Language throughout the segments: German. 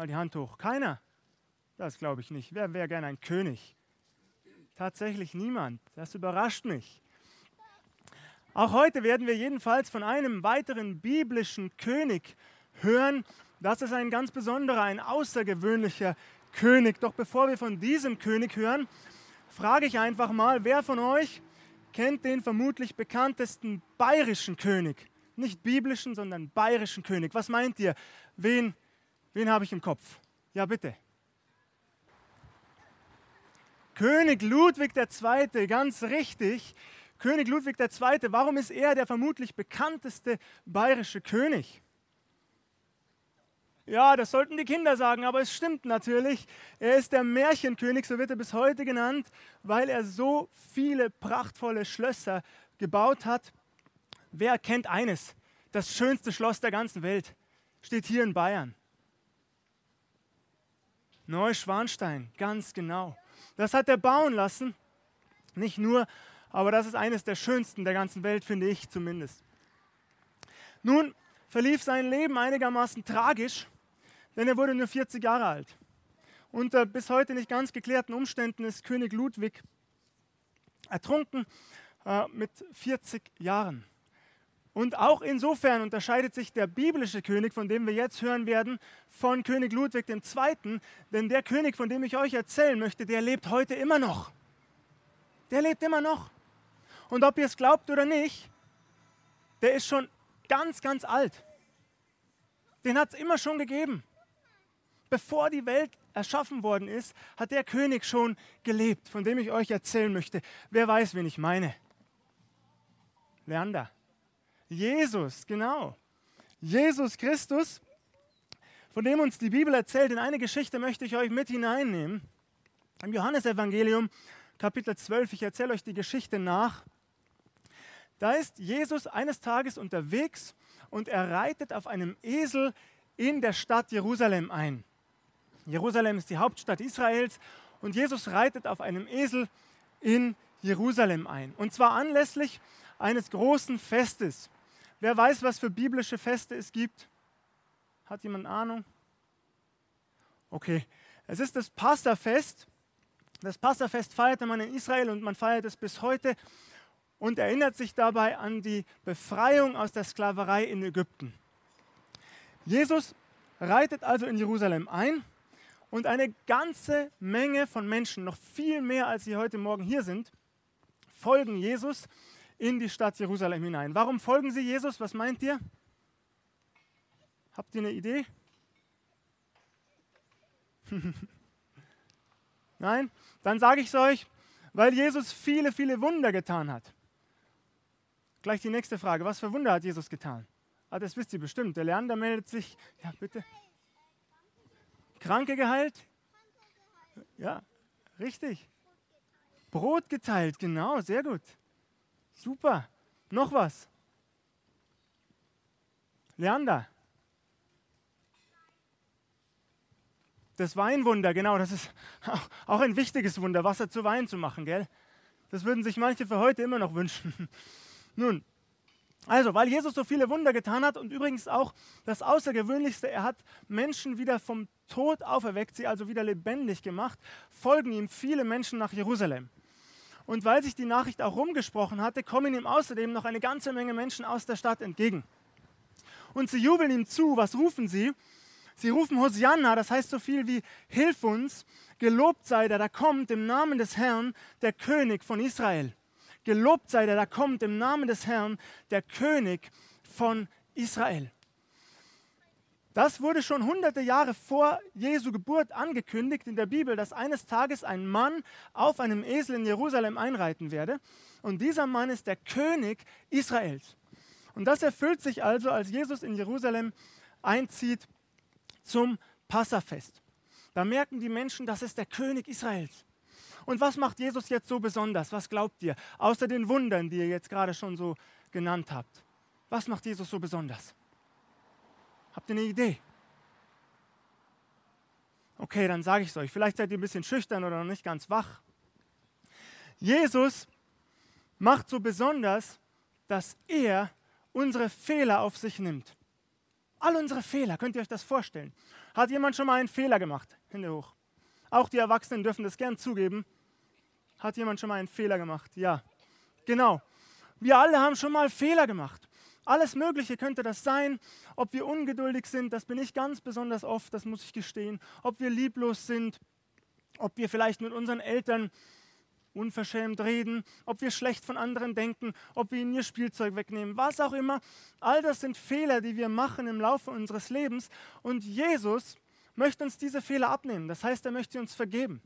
Mal die Hand hoch. Keiner? Das glaube ich nicht. Wer wäre gern ein König? Tatsächlich niemand. Das überrascht mich. Auch heute werden wir jedenfalls von einem weiteren biblischen König hören. Das ist ein ganz besonderer, ein außergewöhnlicher König. Doch bevor wir von diesem König hören, frage ich einfach mal, wer von euch kennt den vermutlich bekanntesten bayerischen König? Nicht biblischen, sondern bayerischen König. Was meint ihr? Wen, wen habe ich im Kopf? Ja, bitte. König Ludwig II., ganz richtig. König Ludwig II., warum ist er der vermutlich bekannteste bayerische König? Ja, das sollten die Kinder sagen, aber es stimmt natürlich. Er ist der Märchenkönig, so wird er bis heute genannt, weil er so viele prachtvolle Schlösser gebaut hat. Wer kennt eines? Das schönste Schloss der ganzen Welt steht hier in Bayern. Neuschwanstein, ganz genau. Das hat er bauen lassen. Nicht nur, aber das ist eines der schönsten der ganzen Welt, finde ich zumindest. Nun verlief sein Leben einigermaßen tragisch, denn er wurde nur 40 Jahre alt. Unter bis heute nicht ganz geklärten Umständen ist König Ludwig ertrunken äh, mit 40 Jahren. Und auch insofern unterscheidet sich der biblische König, von dem wir jetzt hören werden, von König Ludwig II., denn der König, von dem ich euch erzählen möchte, der lebt heute immer noch. Der lebt immer noch. Und ob ihr es glaubt oder nicht, der ist schon ganz, ganz alt. Den hat es immer schon gegeben. Bevor die Welt erschaffen worden ist, hat der König schon gelebt, von dem ich euch erzählen möchte. Wer weiß, wen ich meine? Leander. Jesus, genau. Jesus Christus, von dem uns die Bibel erzählt. In eine Geschichte möchte ich euch mit hineinnehmen. Im Johannesevangelium, Kapitel 12, ich erzähle euch die Geschichte nach. Da ist Jesus eines Tages unterwegs und er reitet auf einem Esel in der Stadt Jerusalem ein. Jerusalem ist die Hauptstadt Israels und Jesus reitet auf einem Esel in Jerusalem ein. Und zwar anlässlich eines großen Festes. Wer weiß, was für biblische Feste es gibt? Hat jemand Ahnung? Okay, es ist das Passafest. Das Passafest feierte man in Israel und man feiert es bis heute und erinnert sich dabei an die Befreiung aus der Sklaverei in Ägypten. Jesus reitet also in Jerusalem ein und eine ganze Menge von Menschen, noch viel mehr als sie heute Morgen hier sind, folgen Jesus in die Stadt Jerusalem hinein. Warum folgen sie Jesus? Was meint ihr? Habt ihr eine Idee? Nein? Dann sage ich es euch, weil Jesus viele, viele Wunder getan hat. Gleich die nächste Frage. Was für Wunder hat Jesus getan? Ah, das wisst ihr bestimmt. Der Lerner meldet sich. Ja, bitte. Kranke geheilt? Ja, richtig. Brot geteilt, genau, sehr gut. Super. Noch was? Leander. Das Weinwunder, genau, das ist auch ein wichtiges Wunder, Wasser zu Wein zu machen, gell? Das würden sich manche für heute immer noch wünschen. Nun, also, weil Jesus so viele Wunder getan hat und übrigens auch das Außergewöhnlichste, er hat Menschen wieder vom Tod auferweckt, sie also wieder lebendig gemacht, folgen ihm viele Menschen nach Jerusalem. Und weil sich die Nachricht auch rumgesprochen hatte, kommen ihm außerdem noch eine ganze Menge Menschen aus der Stadt entgegen. Und sie jubeln ihm zu. Was rufen sie? Sie rufen Hosianna, das heißt so viel wie Hilf uns, gelobt sei der, da kommt im Namen des Herrn der König von Israel. Gelobt sei der, da kommt im Namen des Herrn der König von Israel. Das wurde schon hunderte Jahre vor Jesu Geburt angekündigt in der Bibel, dass eines Tages ein Mann auf einem Esel in Jerusalem einreiten werde. Und dieser Mann ist der König Israels. Und das erfüllt sich also, als Jesus in Jerusalem einzieht zum Passafest. Da merken die Menschen, das ist der König Israels. Und was macht Jesus jetzt so besonders? Was glaubt ihr? Außer den Wundern, die ihr jetzt gerade schon so genannt habt. Was macht Jesus so besonders? Habt ihr eine Idee? Okay, dann sage ich es euch. Vielleicht seid ihr ein bisschen schüchtern oder noch nicht ganz wach. Jesus macht so besonders, dass er unsere Fehler auf sich nimmt. All unsere Fehler, könnt ihr euch das vorstellen? Hat jemand schon mal einen Fehler gemacht? Hände hoch. Auch die Erwachsenen dürfen das gern zugeben. Hat jemand schon mal einen Fehler gemacht? Ja. Genau. Wir alle haben schon mal Fehler gemacht. Alles Mögliche könnte das sein. Ob wir ungeduldig sind, das bin ich ganz besonders oft, das muss ich gestehen. Ob wir lieblos sind, ob wir vielleicht mit unseren Eltern unverschämt reden, ob wir schlecht von anderen denken, ob wir ihnen ihr Spielzeug wegnehmen, was auch immer. All das sind Fehler, die wir machen im Laufe unseres Lebens. Und Jesus möchte uns diese Fehler abnehmen. Das heißt, er möchte uns vergeben.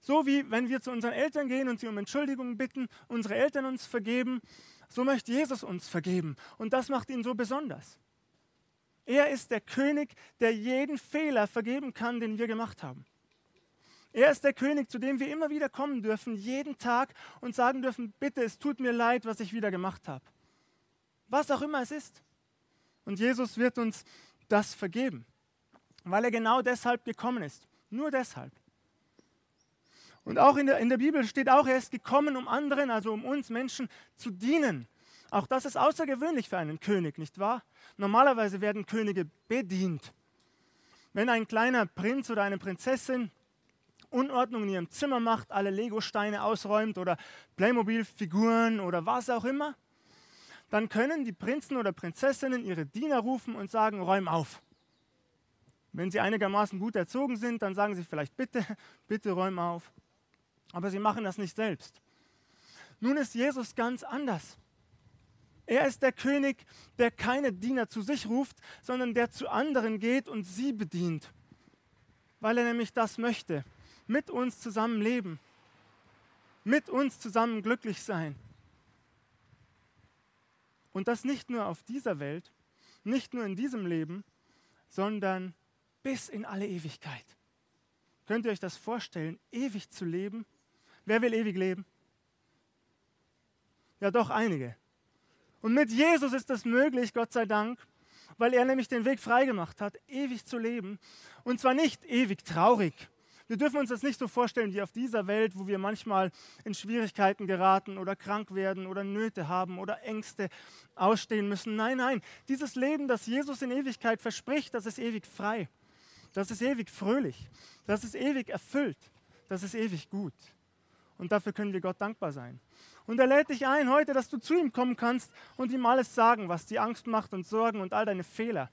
So wie wenn wir zu unseren Eltern gehen und sie um Entschuldigung bitten, unsere Eltern uns vergeben, so möchte Jesus uns vergeben. Und das macht ihn so besonders. Er ist der König, der jeden Fehler vergeben kann, den wir gemacht haben. Er ist der König, zu dem wir immer wieder kommen dürfen, jeden Tag und sagen dürfen, bitte, es tut mir leid, was ich wieder gemacht habe. Was auch immer es ist. Und Jesus wird uns das vergeben, weil er genau deshalb gekommen ist. Nur deshalb. Und auch in der, in der Bibel steht auch, er ist gekommen, um anderen, also um uns Menschen zu dienen. Auch das ist außergewöhnlich für einen König, nicht wahr? Normalerweise werden Könige bedient. Wenn ein kleiner Prinz oder eine Prinzessin Unordnung in ihrem Zimmer macht, alle Lego-Steine ausräumt oder Playmobil-Figuren oder was auch immer, dann können die Prinzen oder Prinzessinnen ihre Diener rufen und sagen, räum auf. Wenn sie einigermaßen gut erzogen sind, dann sagen sie vielleicht, bitte, bitte räum auf. Aber sie machen das nicht selbst. Nun ist Jesus ganz anders. Er ist der König, der keine Diener zu sich ruft, sondern der zu anderen geht und sie bedient, weil er nämlich das möchte mit uns zusammen leben, mit uns zusammen glücklich sein. Und das nicht nur auf dieser Welt, nicht nur in diesem Leben, sondern bis in alle Ewigkeit. Könnt ihr euch das vorstellen, ewig zu leben? Wer will ewig leben? Ja, doch einige. Und mit Jesus ist das möglich, Gott sei Dank, weil er nämlich den Weg freigemacht hat, ewig zu leben. Und zwar nicht ewig traurig, wir dürfen uns das nicht so vorstellen wie auf dieser Welt, wo wir manchmal in Schwierigkeiten geraten oder krank werden oder Nöte haben oder Ängste ausstehen müssen. Nein, nein, dieses Leben, das Jesus in Ewigkeit verspricht, das ist ewig frei, das ist ewig fröhlich, das ist ewig erfüllt, das ist ewig gut. Und dafür können wir Gott dankbar sein. Und er lädt dich ein heute, dass du zu ihm kommen kannst und ihm alles sagen, was dir Angst macht und Sorgen und all deine Fehler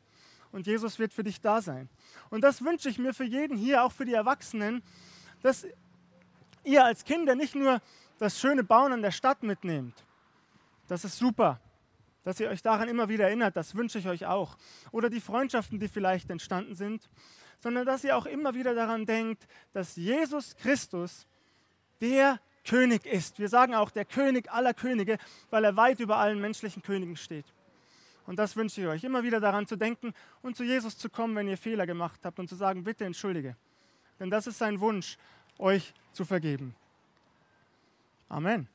und Jesus wird für dich da sein. Und das wünsche ich mir für jeden hier, auch für die Erwachsenen, dass ihr als Kinder nicht nur das schöne Bauen an der Stadt mitnehmt. Das ist super, dass ihr euch daran immer wieder erinnert, das wünsche ich euch auch. Oder die Freundschaften, die vielleicht entstanden sind, sondern dass ihr auch immer wieder daran denkt, dass Jesus Christus der König ist. Wir sagen auch der König aller Könige, weil er weit über allen menschlichen Königen steht. Und das wünsche ich euch, immer wieder daran zu denken und zu Jesus zu kommen, wenn ihr Fehler gemacht habt und zu sagen, bitte entschuldige. Denn das ist sein Wunsch, euch zu vergeben. Amen.